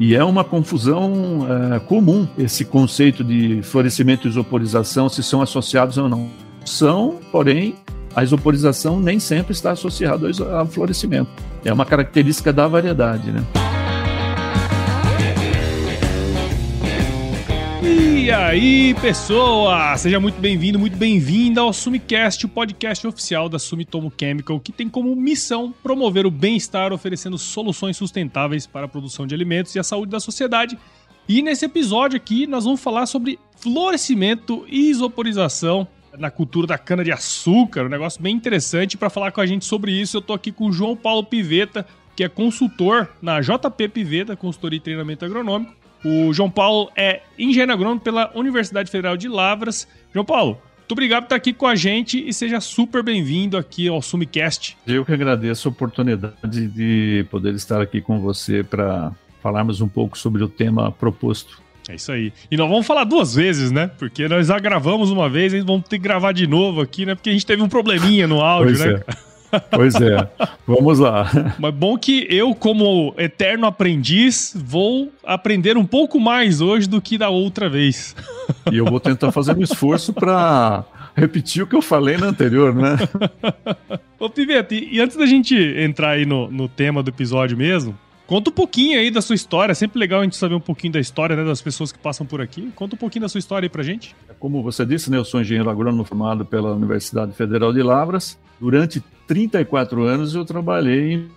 E é uma confusão é, comum esse conceito de florescimento e isoporização, se são associados ou não. São, porém, a isoporização nem sempre está associada ao florescimento. É uma característica da variedade, né? E aí, pessoa! Seja muito bem-vindo, muito bem-vinda ao Sumicast, o podcast oficial da Sumitomo Chemical, que tem como missão promover o bem-estar oferecendo soluções sustentáveis para a produção de alimentos e a saúde da sociedade. E nesse episódio aqui nós vamos falar sobre florescimento e isoporização na cultura da cana-de-açúcar, um negócio bem interessante. Para falar com a gente sobre isso, eu tô aqui com o João Paulo Piveta, que é consultor na JP Piveta, consultoria e treinamento agronômico o João Paulo é engenheiro agrônomo pela Universidade Federal de Lavras. João Paulo, muito obrigado por estar aqui com a gente e seja super bem-vindo aqui ao Sumicast. Eu que agradeço a oportunidade de poder estar aqui com você para falarmos um pouco sobre o tema proposto. É isso aí. E nós vamos falar duas vezes, né? Porque nós já gravamos uma vez e vamos ter que gravar de novo aqui, né? Porque a gente teve um probleminha no áudio, pois né? É. Pois é, vamos lá. Mas bom que eu, como eterno aprendiz, vou aprender um pouco mais hoje do que da outra vez. E eu vou tentar fazer um esforço para repetir o que eu falei na anterior, né? Ô, Pivete, e antes da gente entrar aí no, no tema do episódio mesmo, Conta um pouquinho aí da sua história. É sempre legal a gente saber um pouquinho da história né, das pessoas que passam por aqui. Conta um pouquinho da sua história aí pra gente. Como você disse, né, eu sou engenheiro agrônomo formado pela Universidade Federal de Lavras. Durante 34 anos eu trabalhei em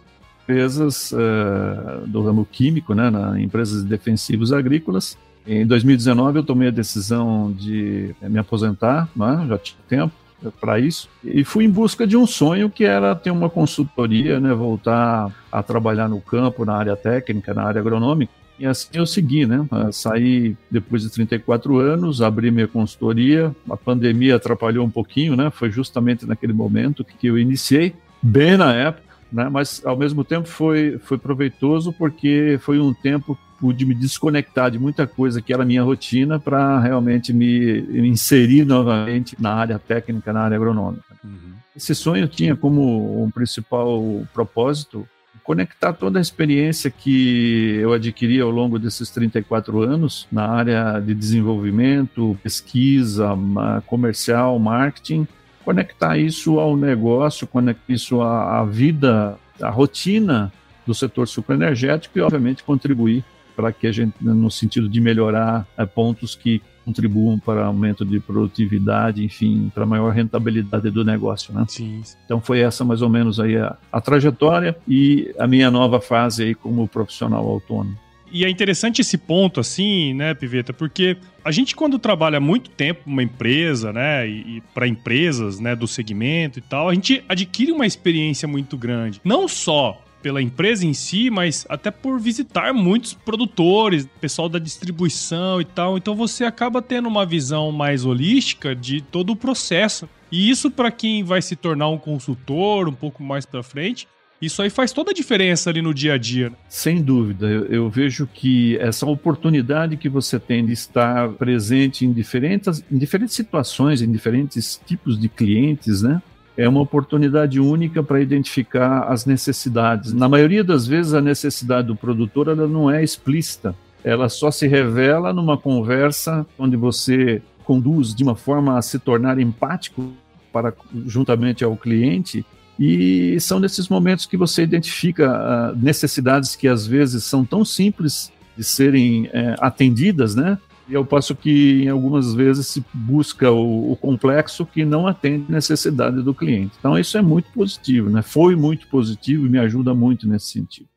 empresas uh, do ramo químico, né, na, empresas de defensivos agrícolas. Em 2019 eu tomei a decisão de me aposentar, né, já tinha tempo para isso e fui em busca de um sonho que era ter uma consultoria, né, voltar a trabalhar no campo, na área técnica, na área agronômica. E assim eu segui, né? Saí depois de 34 anos, abri minha consultoria. A pandemia atrapalhou um pouquinho, né? Foi justamente naquele momento que eu iniciei, bem na época, né? Mas ao mesmo tempo foi foi proveitoso porque foi um tempo pude me desconectar de muita coisa que era minha rotina para realmente me inserir novamente na área técnica, na área agronômica. Uhum. Esse sonho tinha como um principal propósito conectar toda a experiência que eu adquiri ao longo desses 34 anos na área de desenvolvimento, pesquisa, comercial, marketing, conectar isso ao negócio, conectar isso à, à vida, à rotina do setor sucroenergético e, obviamente, contribuir para que a gente, no sentido de melhorar é, pontos que contribuam para aumento de produtividade, enfim, para maior rentabilidade do negócio, né? Sim. Então foi essa mais ou menos aí a, a trajetória e a minha nova fase aí como profissional autônomo. E é interessante esse ponto, assim, né, Piveta, porque a gente, quando trabalha muito tempo numa empresa, né, e, e para empresas, né, do segmento e tal, a gente adquire uma experiência muito grande. Não só pela empresa em si, mas até por visitar muitos produtores, pessoal da distribuição e tal. Então você acaba tendo uma visão mais holística de todo o processo. E isso para quem vai se tornar um consultor um pouco mais para frente, isso aí faz toda a diferença ali no dia a dia. Né? Sem dúvida, eu, eu, vejo que essa oportunidade que você tem de estar presente em diferentes, em diferentes situações, em diferentes tipos de clientes, né? É uma oportunidade única para identificar as necessidades. Na maioria das vezes, a necessidade do produtor ela não é explícita, ela só se revela numa conversa onde você conduz de uma forma a se tornar empático para juntamente ao cliente e são nesses momentos que você identifica uh, necessidades que às vezes são tão simples de serem uh, atendidas, né? E eu passo que em algumas vezes se busca o, o, complexo que não atende necessidade do cliente. Então isso é muito positivo, né? Foi muito positivo e me ajuda muito nesse sentido.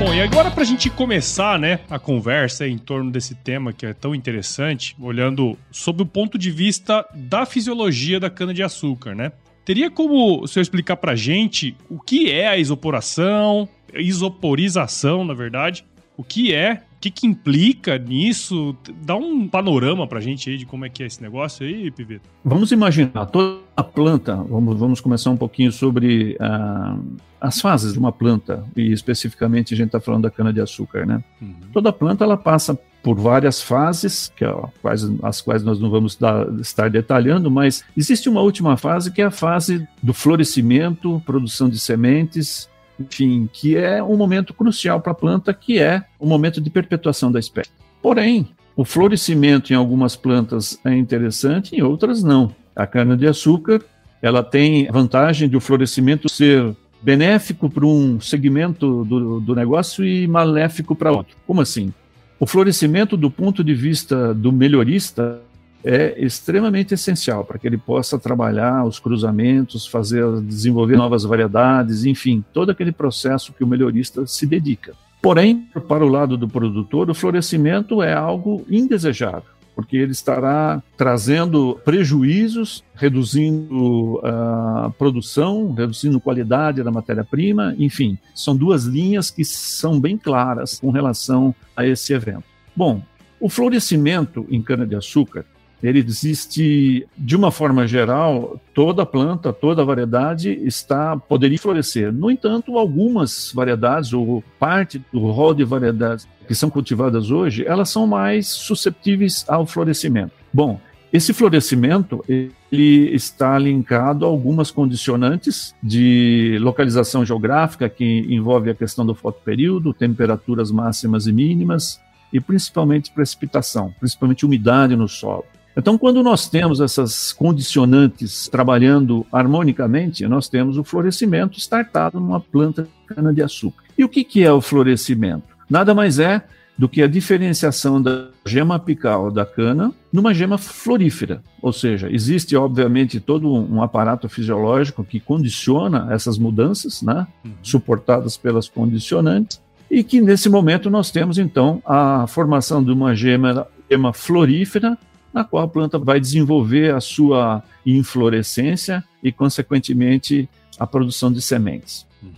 Bom, e agora para a gente começar, né, a conversa em torno desse tema que é tão interessante, olhando sob o ponto de vista da fisiologia da cana-de-açúcar, né? Teria como o senhor explicar para a gente o que é a isoporação, isoporização, na verdade, o que é, que, que implica nisso? Dá um panorama para a gente aí de como é que é esse negócio aí, Piveta. Vamos imaginar toda a planta, vamos, vamos começar um pouquinho sobre uh, as fases de uma planta, e especificamente a gente está falando da cana-de-açúcar, né? Uhum. Toda planta ela passa por várias fases, que é, quais, as quais nós não vamos dar, estar detalhando, mas existe uma última fase que é a fase do florescimento, produção de sementes, enfim, que é um momento crucial para a planta, que é o momento de perpetuação da espécie. Porém, o florescimento em algumas plantas é interessante, em outras não. A cana-de-açúcar, ela tem a vantagem de o florescimento ser benéfico para um segmento do, do negócio e maléfico para outro. Como assim? O florescimento, do ponto de vista do melhorista, é extremamente essencial para que ele possa trabalhar os cruzamentos, fazer, desenvolver novas variedades, enfim, todo aquele processo que o melhorista se dedica. Porém, para o lado do produtor, o florescimento é algo indesejável porque ele estará trazendo prejuízos, reduzindo a uh, produção, reduzindo qualidade da matéria-prima, enfim, são duas linhas que são bem claras com relação a esse evento. Bom, o florescimento em cana-de-açúcar ele existe de uma forma geral, toda planta, toda variedade está poderia florescer. No entanto, algumas variedades ou parte do rol de variedades que são cultivadas hoje, elas são mais susceptíveis ao florescimento. Bom, esse florescimento ele está linkado a algumas condicionantes de localização geográfica que envolve a questão do fotoperíodo, temperaturas máximas e mínimas e principalmente precipitação, principalmente umidade no solo. Então, quando nós temos essas condicionantes trabalhando harmonicamente, nós temos o florescimento startado numa planta de cana-de-açúcar. E o que, que é o florescimento? Nada mais é do que a diferenciação da gema apical da cana numa gema florífera. Ou seja, existe, obviamente, todo um aparato fisiológico que condiciona essas mudanças, né, uhum. suportadas pelas condicionantes, e que nesse momento nós temos, então, a formação de uma gema, gema florífera na qual a planta vai desenvolver a sua inflorescência e, consequentemente, a produção de sementes. Uhum.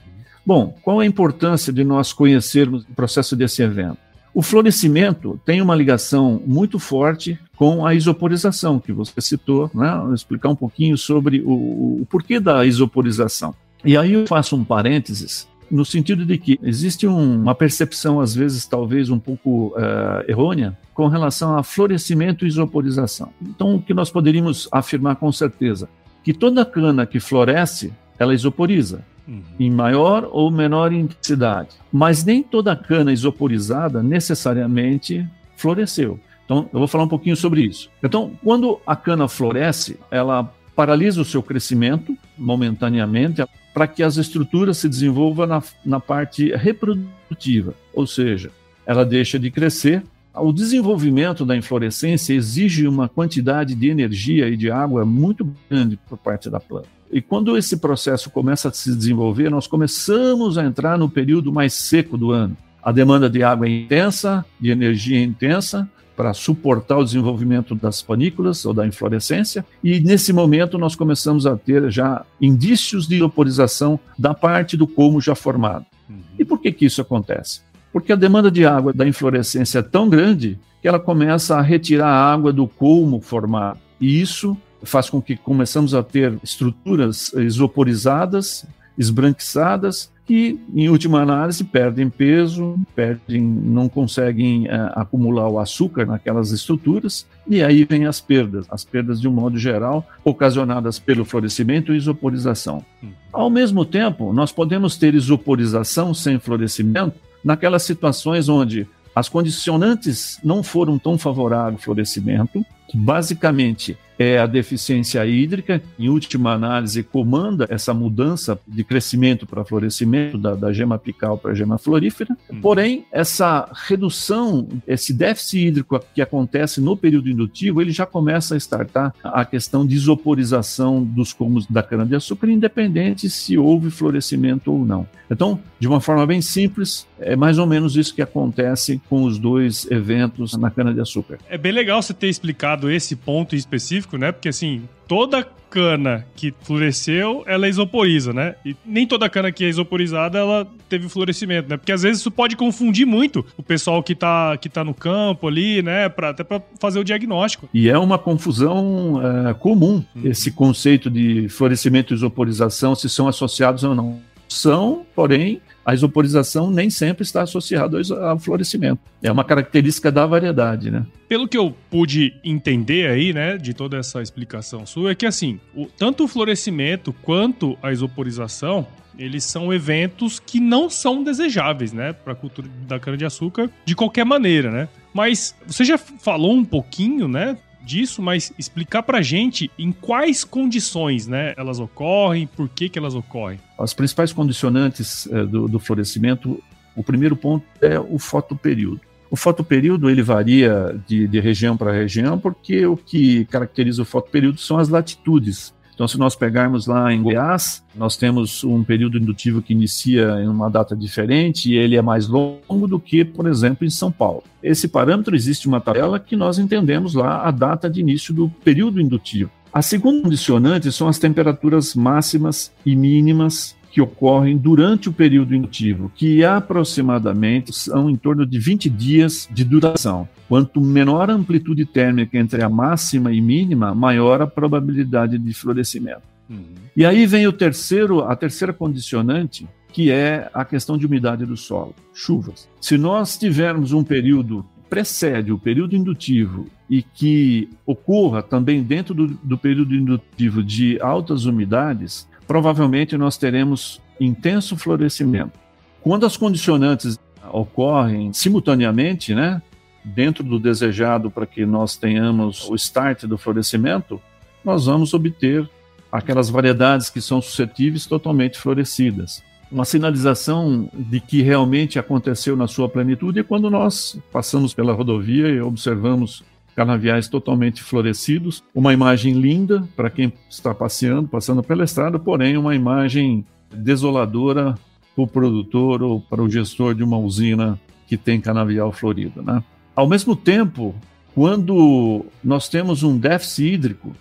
Bom, qual a importância de nós conhecermos o processo desse evento? O florescimento tem uma ligação muito forte com a isoporização, que você citou, né? Vou explicar um pouquinho sobre o, o porquê da isoporização. E aí eu faço um parênteses no sentido de que existe um, uma percepção, às vezes, talvez um pouco uh, errônea, com relação a florescimento e isoporização. Então, o que nós poderíamos afirmar com certeza? Que toda cana que floresce, ela isoporiza. Uhum. Em maior ou menor intensidade. Mas nem toda cana isoporizada necessariamente floresceu. Então, eu vou falar um pouquinho sobre isso. Então, quando a cana floresce, ela paralisa o seu crescimento momentaneamente para que as estruturas se desenvolvam na, na parte reprodutiva, ou seja, ela deixa de crescer. O desenvolvimento da inflorescência exige uma quantidade de energia e de água muito grande por parte da planta. E quando esse processo começa a se desenvolver, nós começamos a entrar no período mais seco do ano. A demanda de água é intensa, de energia é intensa, para suportar o desenvolvimento das panículas ou da inflorescência, e nesse momento nós começamos a ter já indícios de oporização da parte do colmo já formado. Uhum. E por que, que isso acontece? Porque a demanda de água da inflorescência é tão grande que ela começa a retirar a água do colmo formado, e isso faz com que começamos a ter estruturas isoporizadas, esbranquiçadas, que, em última análise, perdem peso, perdem, não conseguem uh, acumular o açúcar naquelas estruturas, e aí vem as perdas, as perdas de um modo geral, ocasionadas pelo florescimento e isoporização. Uhum. Ao mesmo tempo, nós podemos ter isoporização sem florescimento naquelas situações onde as condicionantes não foram tão favoráveis ao florescimento, basicamente é a deficiência hídrica, em última análise, comanda essa mudança de crescimento para florescimento da, da gema apical para a gema florífera. Hum. Porém, essa redução, esse déficit hídrico que acontece no período indutivo, ele já começa a startar a questão de isoporização dos comos da cana-de-açúcar, independente se houve florescimento ou não. Então, de uma forma bem simples, é mais ou menos isso que acontece com os dois eventos na cana-de-açúcar. É bem legal você ter explicado esse ponto específico específico, né? Porque assim, toda cana que floresceu, ela isoporiza, né? E nem toda cana que é isoporizada, ela teve florescimento, né? Porque às vezes isso pode confundir muito o pessoal que tá, que tá no campo ali, né? Pra, até para fazer o diagnóstico. E é uma confusão é, comum, uhum. esse conceito de florescimento e isoporização, se são associados ou não são, porém, a isoporização nem sempre está associada ao florescimento. É uma característica da variedade, né? Pelo que eu pude entender aí, né, de toda essa explicação sua, é que assim, o, tanto o florescimento quanto a isoporização, eles são eventos que não são desejáveis, né, para a cultura da cana-de-açúcar de qualquer maneira, né? Mas você já falou um pouquinho, né, disso, mas explicar pra gente em quais condições, né, elas ocorrem, por que que elas ocorrem. As principais condicionantes é, do, do florescimento, o primeiro ponto é o fotoperíodo. O fotoperíodo ele varia de, de região para região, porque o que caracteriza o fotoperíodo são as latitudes. Então, se nós pegarmos lá em Goiás, nós temos um período indutivo que inicia em uma data diferente e ele é mais longo do que, por exemplo, em São Paulo. Esse parâmetro existe uma tabela que nós entendemos lá a data de início do período indutivo. A segunda condicionante são as temperaturas máximas e mínimas que ocorrem durante o período indutivo, que aproximadamente são em torno de 20 dias de duração. Quanto menor a amplitude térmica entre a máxima e mínima, maior a probabilidade de florescimento. Uhum. E aí vem o terceiro, a terceira condicionante, que é a questão de umidade do solo, chuvas. Se nós tivermos um período precede o período indutivo e que ocorra também dentro do, do período indutivo de altas umidades, provavelmente nós teremos intenso florescimento. Quando as condicionantes ocorrem simultaneamente, né, dentro do desejado para que nós tenhamos o start do florescimento, nós vamos obter aquelas variedades que são suscetíveis totalmente florescidas. Uma sinalização de que realmente aconteceu na sua plenitude é quando nós passamos pela rodovia e observamos canaviais totalmente florescidos, uma imagem linda para quem está passeando, passando pela estrada, porém uma imagem desoladora para o produtor ou para o gestor de uma usina que tem canavial florido. Né? Ao mesmo tempo, quando nós temos um déficit hídrico,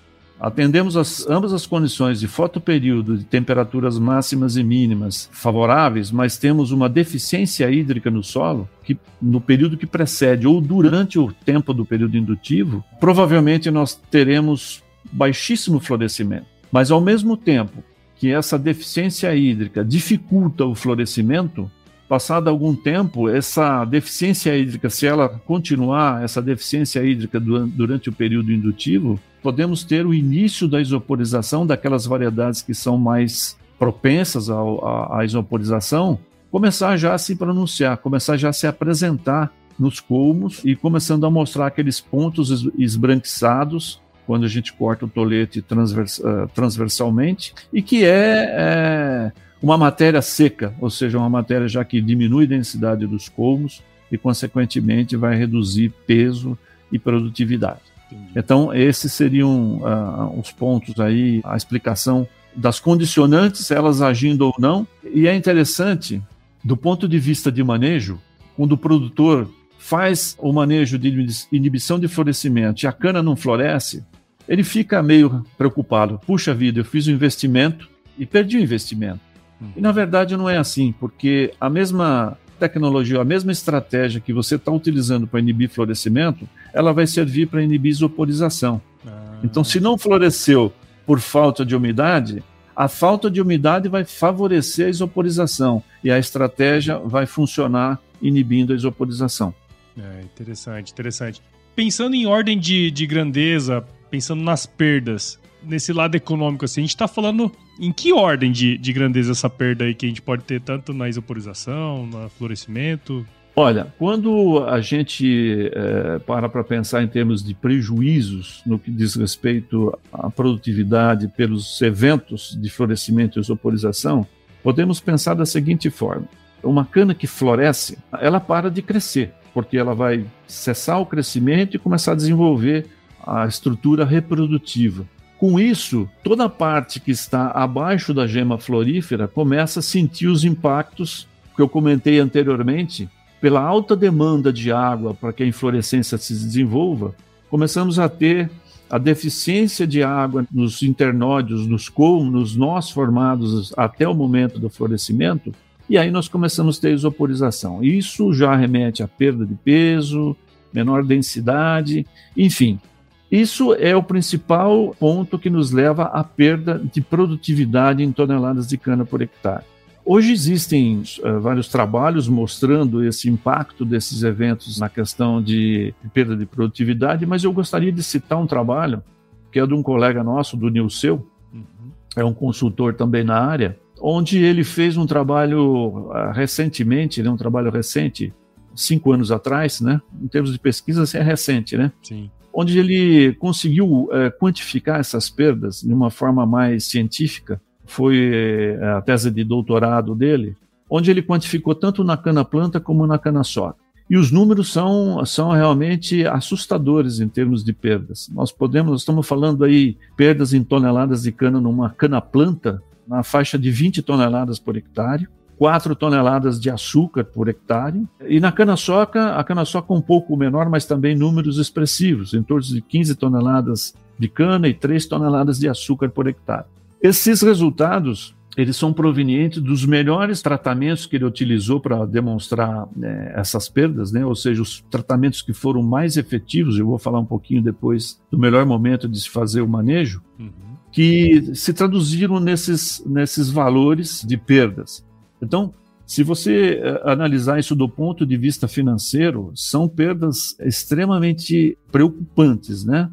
atendemos as, ambas as condições de fotoperíodo, de temperaturas máximas e mínimas favoráveis, mas temos uma deficiência hídrica no solo, que no período que precede ou durante o tempo do período indutivo, provavelmente nós teremos baixíssimo florescimento. Mas ao mesmo tempo que essa deficiência hídrica dificulta o florescimento, passado algum tempo, essa deficiência hídrica, se ela continuar, essa deficiência hídrica durante o período indutivo, podemos ter o início da isoporização daquelas variedades que são mais propensas à isoporização, começar já a se pronunciar, começar já a se apresentar nos colmos e começando a mostrar aqueles pontos esbranquiçados quando a gente corta o tolete transvers, uh, transversalmente e que é, é uma matéria seca, ou seja, uma matéria já que diminui a densidade dos colmos e, consequentemente, vai reduzir peso e produtividade. Entendi. Então, esses seriam uh, os pontos aí, a explicação das condicionantes, elas agindo ou não. E é interessante, do ponto de vista de manejo, quando o produtor faz o manejo de inibição de florescimento e a cana não floresce, ele fica meio preocupado. Puxa vida, eu fiz o um investimento e perdi o investimento. E na verdade não é assim, porque a mesma tecnologia, a mesma estratégia que você está utilizando para inibir florescimento, ela vai servir para inibir isoporização. Ah. Então, se não floresceu por falta de umidade, a falta de umidade vai favorecer a isoporização e a estratégia vai funcionar inibindo a isoporização. É, interessante, interessante. Pensando em ordem de, de grandeza, pensando nas perdas, nesse lado econômico, assim, a gente está falando em que ordem de, de grandeza essa perda aí que a gente pode ter tanto na isoporização, no florescimento? Olha, quando a gente é, para para pensar em termos de prejuízos no que diz respeito à produtividade pelos eventos de florescimento e isoporização, podemos pensar da seguinte forma: uma cana que floresce, ela para de crescer, porque ela vai cessar o crescimento e começar a desenvolver a estrutura reprodutiva. Com isso, toda a parte que está abaixo da gema florífera começa a sentir os impactos que eu comentei anteriormente, pela alta demanda de água para que a inflorescência se desenvolva, começamos a ter a deficiência de água nos internódios, nos colmos, nos nós formados até o momento do florescimento, e aí nós começamos a ter isoporização. Isso já remete à perda de peso, menor densidade, enfim, isso é o principal ponto que nos leva à perda de produtividade em toneladas de cana por hectare. Hoje existem uh, vários trabalhos mostrando esse impacto desses eventos na questão de perda de produtividade, mas eu gostaria de citar um trabalho que é de um colega nosso, do Nilceu, uhum. é um consultor também na área, onde ele fez um trabalho uh, recentemente, né, um trabalho recente, cinco anos atrás, né? Em termos de pesquisa, assim, é recente, né? Sim. Onde ele conseguiu uh, quantificar essas perdas de uma forma mais científica foi é, a tese de doutorado dele, onde ele quantificou tanto na cana-planta como na cana-soca. E os números são, são realmente assustadores em termos de perdas. Nós podemos, nós estamos falando aí perdas em toneladas de cana numa cana-planta, na faixa de 20 toneladas por hectare, 4 toneladas de açúcar por hectare, e na cana-soca, a cana-soca um pouco menor, mas também números expressivos, em torno de 15 toneladas de cana e 3 toneladas de açúcar por hectare. Esses resultados eles são provenientes dos melhores tratamentos que ele utilizou para demonstrar né, essas perdas, né? ou seja, os tratamentos que foram mais efetivos. Eu vou falar um pouquinho depois do melhor momento de se fazer o manejo, uhum. que se traduziram nesses, nesses valores de perdas. Então, se você uh, analisar isso do ponto de vista financeiro, são perdas extremamente preocupantes, né?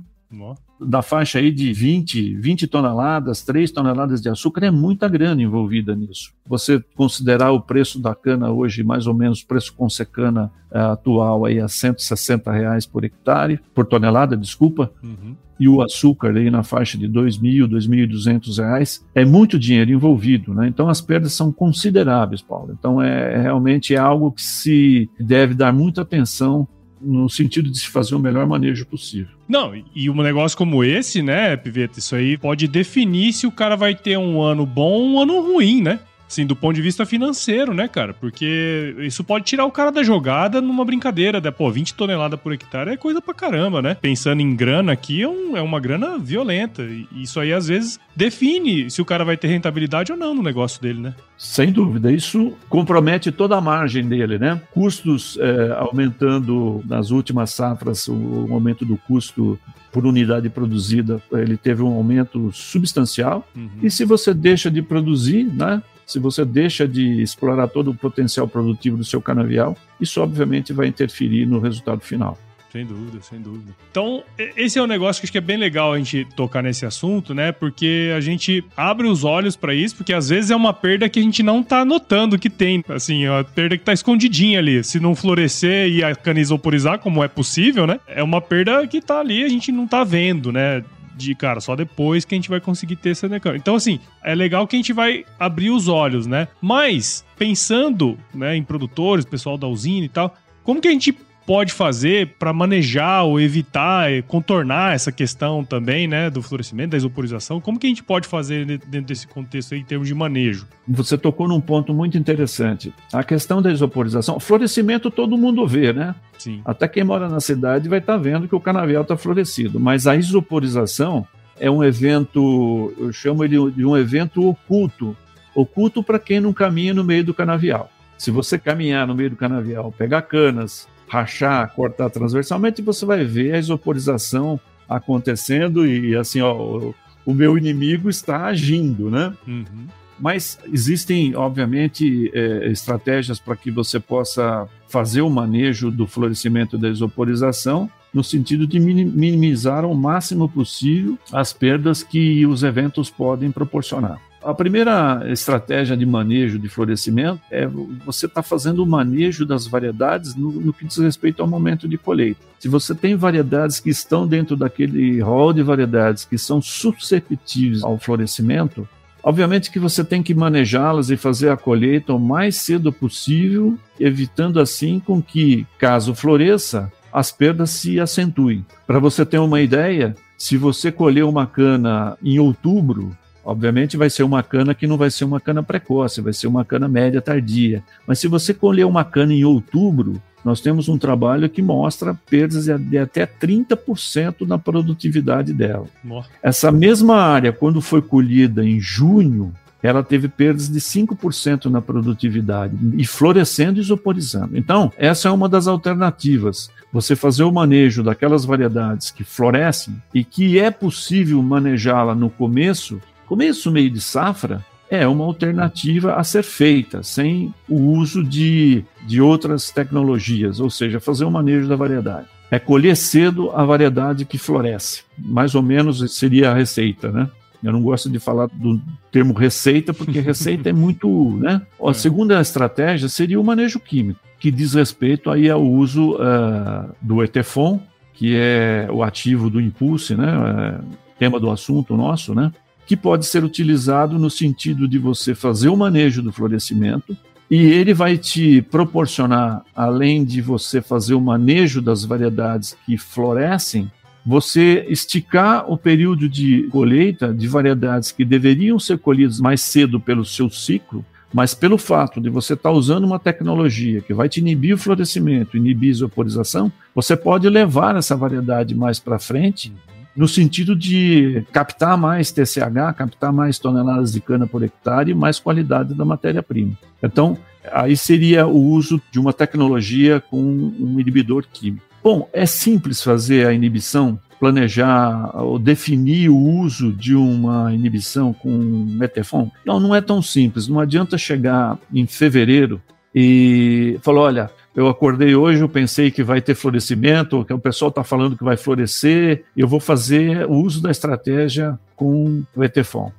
Da faixa aí de 20, 20 toneladas, 3 toneladas de açúcar, é muita grana envolvida nisso. Você considerar o preço da cana hoje, mais ou menos, o preço com secana é, atual aí a 160 reais por hectare, por tonelada, desculpa, uhum. e o açúcar aí na faixa de 2.000, 2.200 reais, é muito dinheiro envolvido, né? Então as perdas são consideráveis, Paulo. Então é, é realmente é algo que se deve dar muita atenção no sentido de se fazer o melhor manejo possível. Não, e um negócio como esse, né, Piveta, isso aí pode definir se o cara vai ter um ano bom ou um ano ruim, né? Assim, do ponto de vista financeiro, né, cara? Porque isso pode tirar o cara da jogada numa brincadeira, né? Pô, 20 toneladas por hectare é coisa pra caramba, né? Pensando em grana aqui, é, um, é uma grana violenta. E isso aí, às vezes, define se o cara vai ter rentabilidade ou não no negócio dele, né? Sem dúvida. Isso compromete toda a margem dele, né? Custos é, aumentando nas últimas safras, o aumento do custo por unidade produzida, ele teve um aumento substancial. Uhum. E se você deixa de produzir, né? Se você deixa de explorar todo o potencial produtivo do seu canavial, isso obviamente vai interferir no resultado final. Sem dúvida, sem dúvida. Então, esse é um negócio que acho que é bem legal a gente tocar nesse assunto, né? Porque a gente abre os olhos para isso, porque às vezes é uma perda que a gente não tá notando que tem. Assim, é uma perda que tá escondidinha ali. Se não florescer e a cana isoporizar, como é possível, né? É uma perda que tá ali, a gente não tá vendo, né? De, cara, só depois que a gente vai conseguir ter essa mecânica. Então, assim, é legal que a gente vai abrir os olhos, né? Mas, pensando né, em produtores, pessoal da usina e tal, como que a gente pode fazer para manejar ou evitar, contornar essa questão também, né, do florescimento, da isoporização? Como que a gente pode fazer dentro desse contexto aí, em termos de manejo? Você tocou num ponto muito interessante. A questão da isoporização, florescimento todo mundo vê, né? Sim. Até quem mora na cidade vai estar tá vendo que o canavial está florescido, mas a isoporização é um evento, eu chamo ele de um evento oculto, oculto para quem não caminha no meio do canavial. Se você caminhar no meio do canavial, pegar canas, rachar, cortar transversalmente, você vai ver a isoporização acontecendo e assim, ó, o, o meu inimigo está agindo, né? Uhum. Mas existem, obviamente, é, estratégias para que você possa fazer o manejo do florescimento da isoporização no sentido de minimizar ao máximo possível as perdas que os eventos podem proporcionar. A primeira estratégia de manejo de florescimento é você estar tá fazendo o manejo das variedades no, no, que diz respeito ao momento de colheita. Se você tem variedades que estão dentro daquele rol de variedades que são susceptíveis ao florescimento, obviamente que você tem que manejá-las e fazer a colheita o mais cedo possível, evitando assim com que, caso floresça, as perdas se acentuem. Para você ter uma ideia, se você colher uma cana em outubro, Obviamente vai ser uma cana que não vai ser uma cana precoce, vai ser uma cana média tardia. Mas se você colher uma cana em outubro, nós temos um trabalho que mostra perdas de até 30% na produtividade dela. Nossa. Essa mesma área, quando foi colhida em junho, ela teve perdas de 5% na produtividade e florescendo e isoporizando. Então, essa é uma das alternativas. Você fazer o manejo daquelas variedades que florescem e que é possível manejá-la no começo começo, meio de safra, é uma alternativa a ser feita, sem o uso de, de outras tecnologias, ou seja, fazer o manejo da variedade. É colher cedo a variedade que floresce. Mais ou menos seria a receita, né? Eu não gosto de falar do termo receita, porque receita é muito. Né? A é. segunda estratégia seria o manejo químico, que diz respeito aí ao uso uh, do ETFON, que é o ativo do Impulse, né? Uh, tema do assunto nosso, né? Que pode ser utilizado no sentido de você fazer o manejo do florescimento e ele vai te proporcionar, além de você fazer o manejo das variedades que florescem, você esticar o período de colheita de variedades que deveriam ser colhidas mais cedo pelo seu ciclo, mas pelo fato de você estar tá usando uma tecnologia que vai te inibir o florescimento, inibir a isoporização, você pode levar essa variedade mais para frente no sentido de captar mais TCH, captar mais toneladas de cana por hectare e mais qualidade da matéria-prima. Então, aí seria o uso de uma tecnologia com um inibidor químico. Bom, é simples fazer a inibição, planejar ou definir o uso de uma inibição com metefon? Não, não é tão simples. Não adianta chegar em fevereiro e falar, olha, eu acordei hoje, eu pensei que vai ter florescimento, que o pessoal está falando que vai florescer, eu vou fazer o uso da estratégia com o ETFON.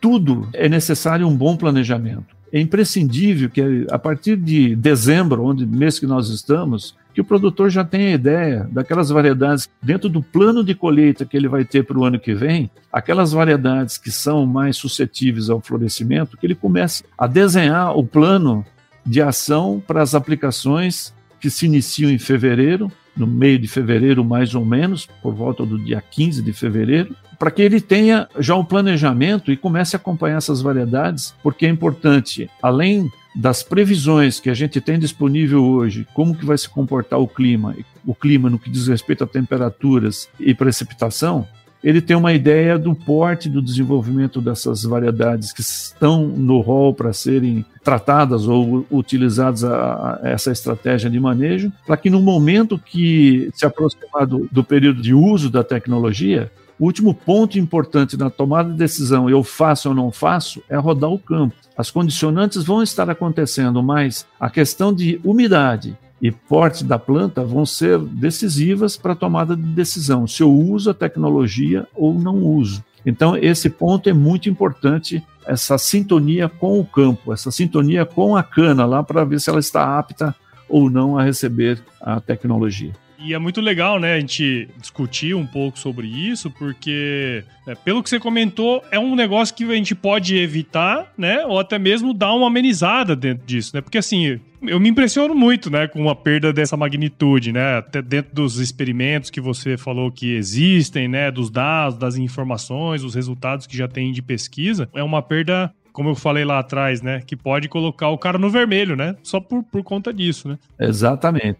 Tudo é necessário um bom planejamento. É imprescindível que a partir de dezembro, onde mês que nós estamos, que o produtor já tenha ideia daquelas variedades dentro do plano de colheita que ele vai ter para o ano que vem, aquelas variedades que são mais suscetíveis ao florescimento, que ele comece a desenhar o plano de ação para as aplicações que se iniciam em fevereiro, no meio de fevereiro mais ou menos, por volta do dia 15 de fevereiro, para que ele tenha já um planejamento e comece a acompanhar essas variedades, porque é importante, além das previsões que a gente tem disponível hoje, como que vai se comportar o clima, o clima no que diz respeito a temperaturas e precipitação, ele tem uma ideia do porte do desenvolvimento dessas variedades que estão no rol para serem tratadas ou utilizadas a, a essa estratégia de manejo, para que no momento que se aproximar do, do período de uso da tecnologia, o último ponto importante na tomada de decisão, eu faço ou não faço, é rodar o campo. As condicionantes vão estar acontecendo, mas a questão de umidade, e porte da planta vão ser decisivas para a tomada de decisão, se eu uso a tecnologia ou não uso. Então, esse ponto é muito importante, essa sintonia com o campo, essa sintonia com a cana lá para ver se ela está apta ou não a receber a tecnologia. E é muito legal, né, a gente discutir um pouco sobre isso, porque, é, pelo que você comentou, é um negócio que a gente pode evitar, né, ou até mesmo dar uma amenizada dentro disso, né, porque assim, eu me impressiono muito, né, com uma perda dessa magnitude, né, até dentro dos experimentos que você falou que existem, né, dos dados, das informações, os resultados que já tem de pesquisa, é uma perda como eu falei lá atrás, né? Que pode colocar o cara no vermelho, né? Só por, por conta disso, né? Exatamente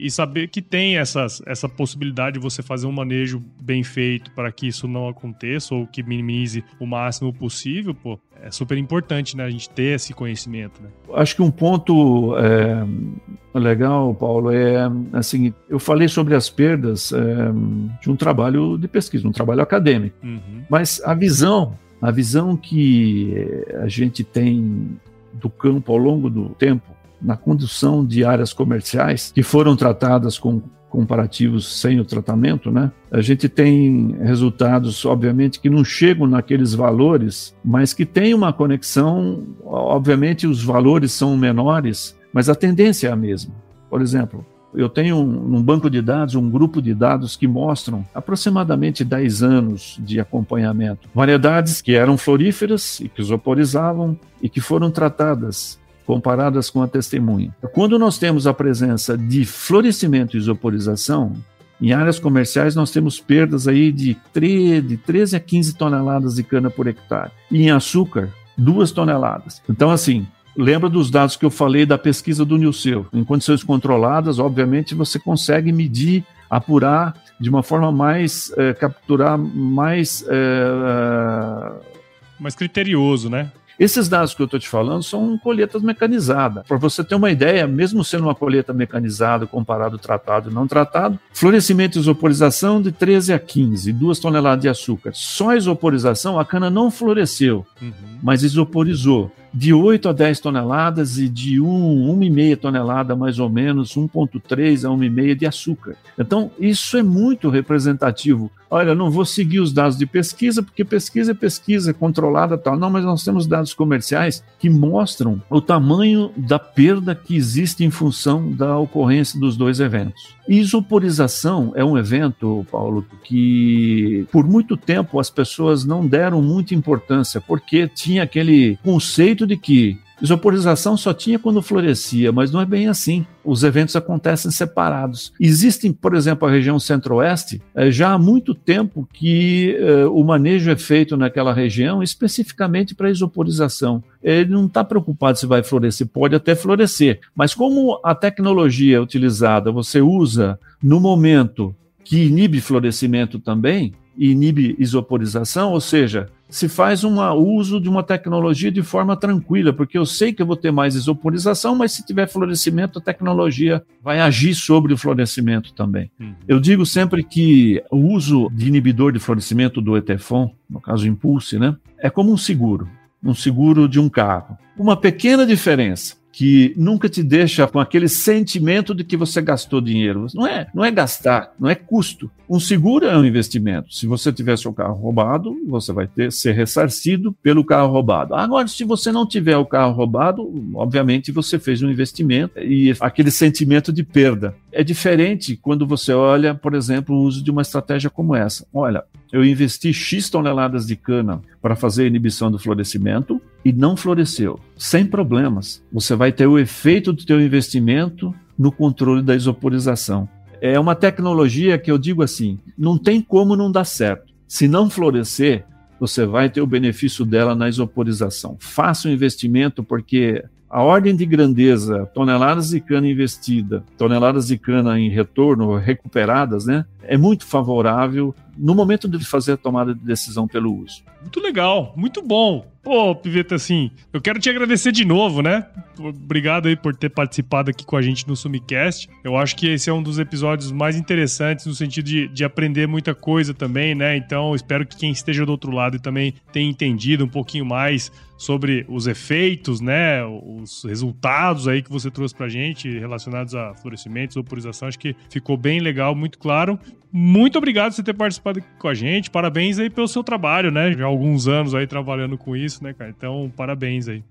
e saber que tem essas, essa possibilidade de você fazer um manejo bem feito para que isso não aconteça ou que minimize o máximo possível, pô, é super importante, né? A gente ter esse conhecimento, né? Acho que um ponto é, legal, Paulo, é assim, eu falei sobre as perdas é, de um trabalho de pesquisa, um trabalho acadêmico, uhum. mas a visão, a visão que a gente tem do campo ao longo do tempo na condução de áreas comerciais que foram tratadas com comparativos sem o tratamento, né? A gente tem resultados, obviamente, que não chegam naqueles valores, mas que tem uma conexão. Obviamente, os valores são menores, mas a tendência é a mesma. Por exemplo, eu tenho um, um, banco de dados, um grupo de dados que mostram aproximadamente 10 anos de acompanhamento. Variedades que eram floríferas e que isoporizavam e que foram tratadas comparadas com a testemunha. Quando nós temos a presença de florescimento e isoporização, em áreas comerciais nós temos perdas aí de 13, de 13 a 15 toneladas de cana por hectare. E em açúcar, 2 toneladas. Então, assim, lembra dos dados que eu falei da pesquisa do Nilceu. Em condições controladas, obviamente, você consegue medir, apurar de uma forma mais, é, capturar mais... É, mais criterioso, né? Esses dados que eu estou te falando são colheitas mecanizadas. Para você ter uma ideia, mesmo sendo uma colheita mecanizada comparado tratado e não tratado, florescimento e isoporização de 13 a 15, 2 toneladas de açúcar. Só a isoporização, a cana não floresceu. Uhum mas isoporizou de 8 a 10 toneladas e de 1, 1,5 tonelada mais ou menos, 1,3 a 1,5 de açúcar. Então, isso é muito representativo. Olha, não vou seguir os dados de pesquisa, porque pesquisa é pesquisa, controlada tal. Não, mas nós temos dados comerciais que mostram o tamanho da perda que existe em função da ocorrência dos dois eventos. Isoporização é um evento, Paulo, que por muito tempo as pessoas não deram muita importância, porque tinha aquele conceito de que Isoporização só tinha quando florescia, mas não é bem assim. Os eventos acontecem separados. Existem, por exemplo, a região centro-oeste, eh, já há muito tempo que eh, o manejo é feito naquela região especificamente para isoporização. Ele não está preocupado se vai florescer, pode até florescer, mas como a tecnologia é utilizada, você usa no momento que inibe florescimento também, inibe isoporização, ou seja, se faz um uso de uma tecnologia de forma tranquila, porque eu sei que eu vou ter mais isoporização, mas se tiver florescimento, a tecnologia vai agir sobre o florescimento também. Uhum. Eu digo sempre que o uso de inibidor de florescimento do ETFON, no caso Impulse, né, é como um seguro, um seguro de um carro. Uma pequena diferença que nunca te deixa com aquele sentimento de que você gastou dinheiro. Não é, não é gastar, não é custo. Um seguro é um investimento. Se você tiver seu carro roubado, você vai ter ser ressarcido pelo carro roubado. Agora, se você não tiver o carro roubado, obviamente você fez um investimento e aquele sentimento de perda. É diferente quando você olha, por exemplo, o uso de uma estratégia como essa. Olha, eu investi X toneladas de cana para fazer a inibição do florescimento e não floresceu. Sem problemas. Você vai ter o efeito do teu investimento no controle da isoporização. É uma tecnologia que eu digo assim, não tem como não dar certo. Se não florescer, você vai ter o benefício dela na isoporização. Faça o um investimento porque a ordem de grandeza, toneladas de cana investida, toneladas de cana em retorno, recuperadas, né, é muito favorável no momento de fazer a tomada de decisão pelo uso. Muito legal, muito bom. Pô, Piveta, assim, eu quero te agradecer de novo, né? Obrigado aí por ter participado aqui com a gente no Sumicast. Eu acho que esse é um dos episódios mais interessantes no sentido de, de aprender muita coisa também, né? Então, espero que quem esteja do outro lado também tenha entendido um pouquinho mais sobre os efeitos, né? Os resultados aí que você trouxe pra gente relacionados a florescimento, vaporização. Acho que ficou bem legal, muito claro. Muito obrigado por ter participado aqui com a gente. Parabéns aí pelo seu trabalho, né? Já há alguns anos aí trabalhando com isso, né, cara? Então, parabéns aí.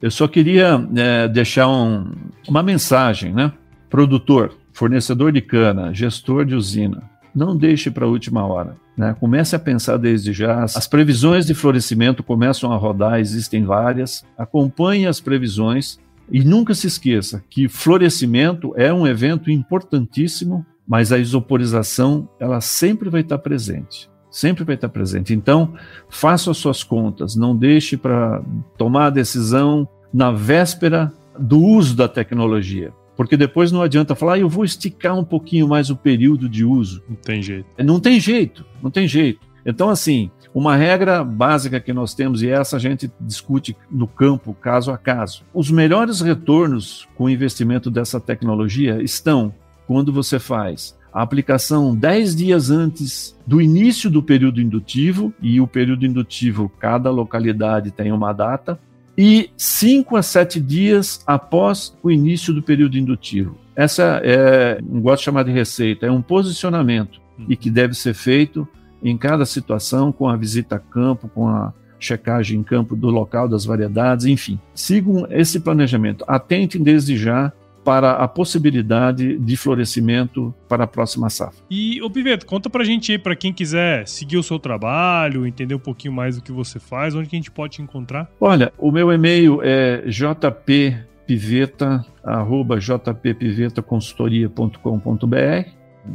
Eu só queria é, deixar um, uma mensagem, né? Produtor, fornecedor de cana, gestor de usina, não deixe para a última hora. Né? Comece a pensar desde já. As previsões de florescimento começam a rodar, existem várias. Acompanhe as previsões e nunca se esqueça que florescimento é um evento importantíssimo mas a isoporização ela sempre vai estar presente, sempre vai estar presente. Então, faça as suas contas, não deixe para tomar a decisão na véspera do uso da tecnologia. Porque depois não adianta falar, ah, eu vou esticar um pouquinho mais o período de uso. Não tem jeito. Não tem jeito, não tem jeito. Então, assim, uma regra básica que nós temos, e essa a gente discute no campo, caso a caso. Os melhores retornos com o investimento dessa tecnologia estão quando você faz a aplicação 10 dias antes do início do período indutivo, e o período indutivo, cada localidade tem uma data, e 5 a 7 dias após o início do período indutivo. Essa é, não gosto de chamar de receita, é um posicionamento e que deve ser feito em cada situação, com a visita a campo, com a checagem em campo do local das variedades, enfim. Sigam esse planejamento. Atentem desde já para a possibilidade de florescimento para a próxima safra. E, ô Piveto, conta pra gente aí, para quem quiser seguir o seu trabalho, entender um pouquinho mais do que você faz, onde que a gente pode te encontrar? Olha, o meu e-mail é jppiveta.jppivetaconsultoria.com.br,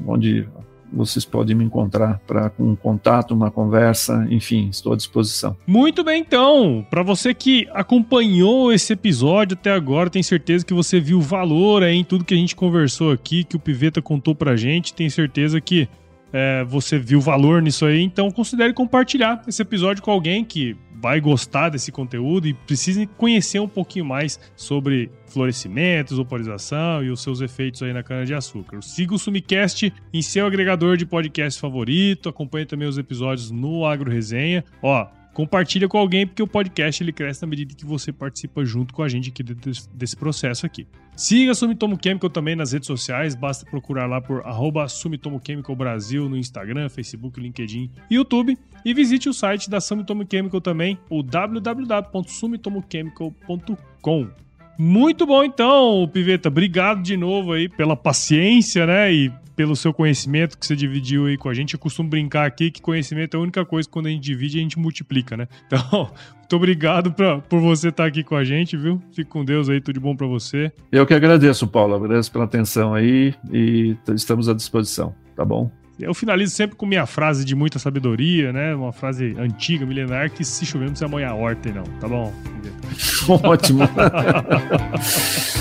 onde vocês podem me encontrar para um contato, uma conversa, enfim, estou à disposição. Muito bem, então. Para você que acompanhou esse episódio até agora, tenho certeza que você viu valor aí em tudo que a gente conversou aqui, que o Piveta contou para gente. Tenho certeza que é, você viu valor nisso aí, então considere compartilhar esse episódio com alguém que vai gostar desse conteúdo e precisa conhecer um pouquinho mais sobre florescimentos, vaporização e os seus efeitos aí na cana-de-açúcar. Siga o Sumicast em seu agregador de podcast favorito, acompanhe também os episódios no Agro Resenha. Ó, compartilha com alguém, porque o podcast ele cresce na medida que você participa junto com a gente aqui desse, desse processo aqui. Siga Sumitomo Chemical também nas redes sociais, basta procurar lá por arroba Sumitomo Chemical Brasil no Instagram, Facebook, LinkedIn e YouTube. E visite o site da Sumitomo Chemical também, o www.sumitomochemical.com. Muito bom então, Piveta. Obrigado de novo aí pela paciência, né? E pelo seu conhecimento que você dividiu aí com a gente. Eu costumo brincar aqui que conhecimento é a única coisa que quando a gente divide a gente multiplica, né? Então, muito obrigado pra, por você estar aqui com a gente, viu? Fique com Deus aí, tudo de bom para você. Eu que agradeço, Paulo. Agradeço pela atenção aí e estamos à disposição, tá bom? Eu finalizo sempre com minha frase de muita sabedoria, né? Uma frase antiga, milenar, que se chover não precisa molhar a horta, não. Tá bom? Ótimo.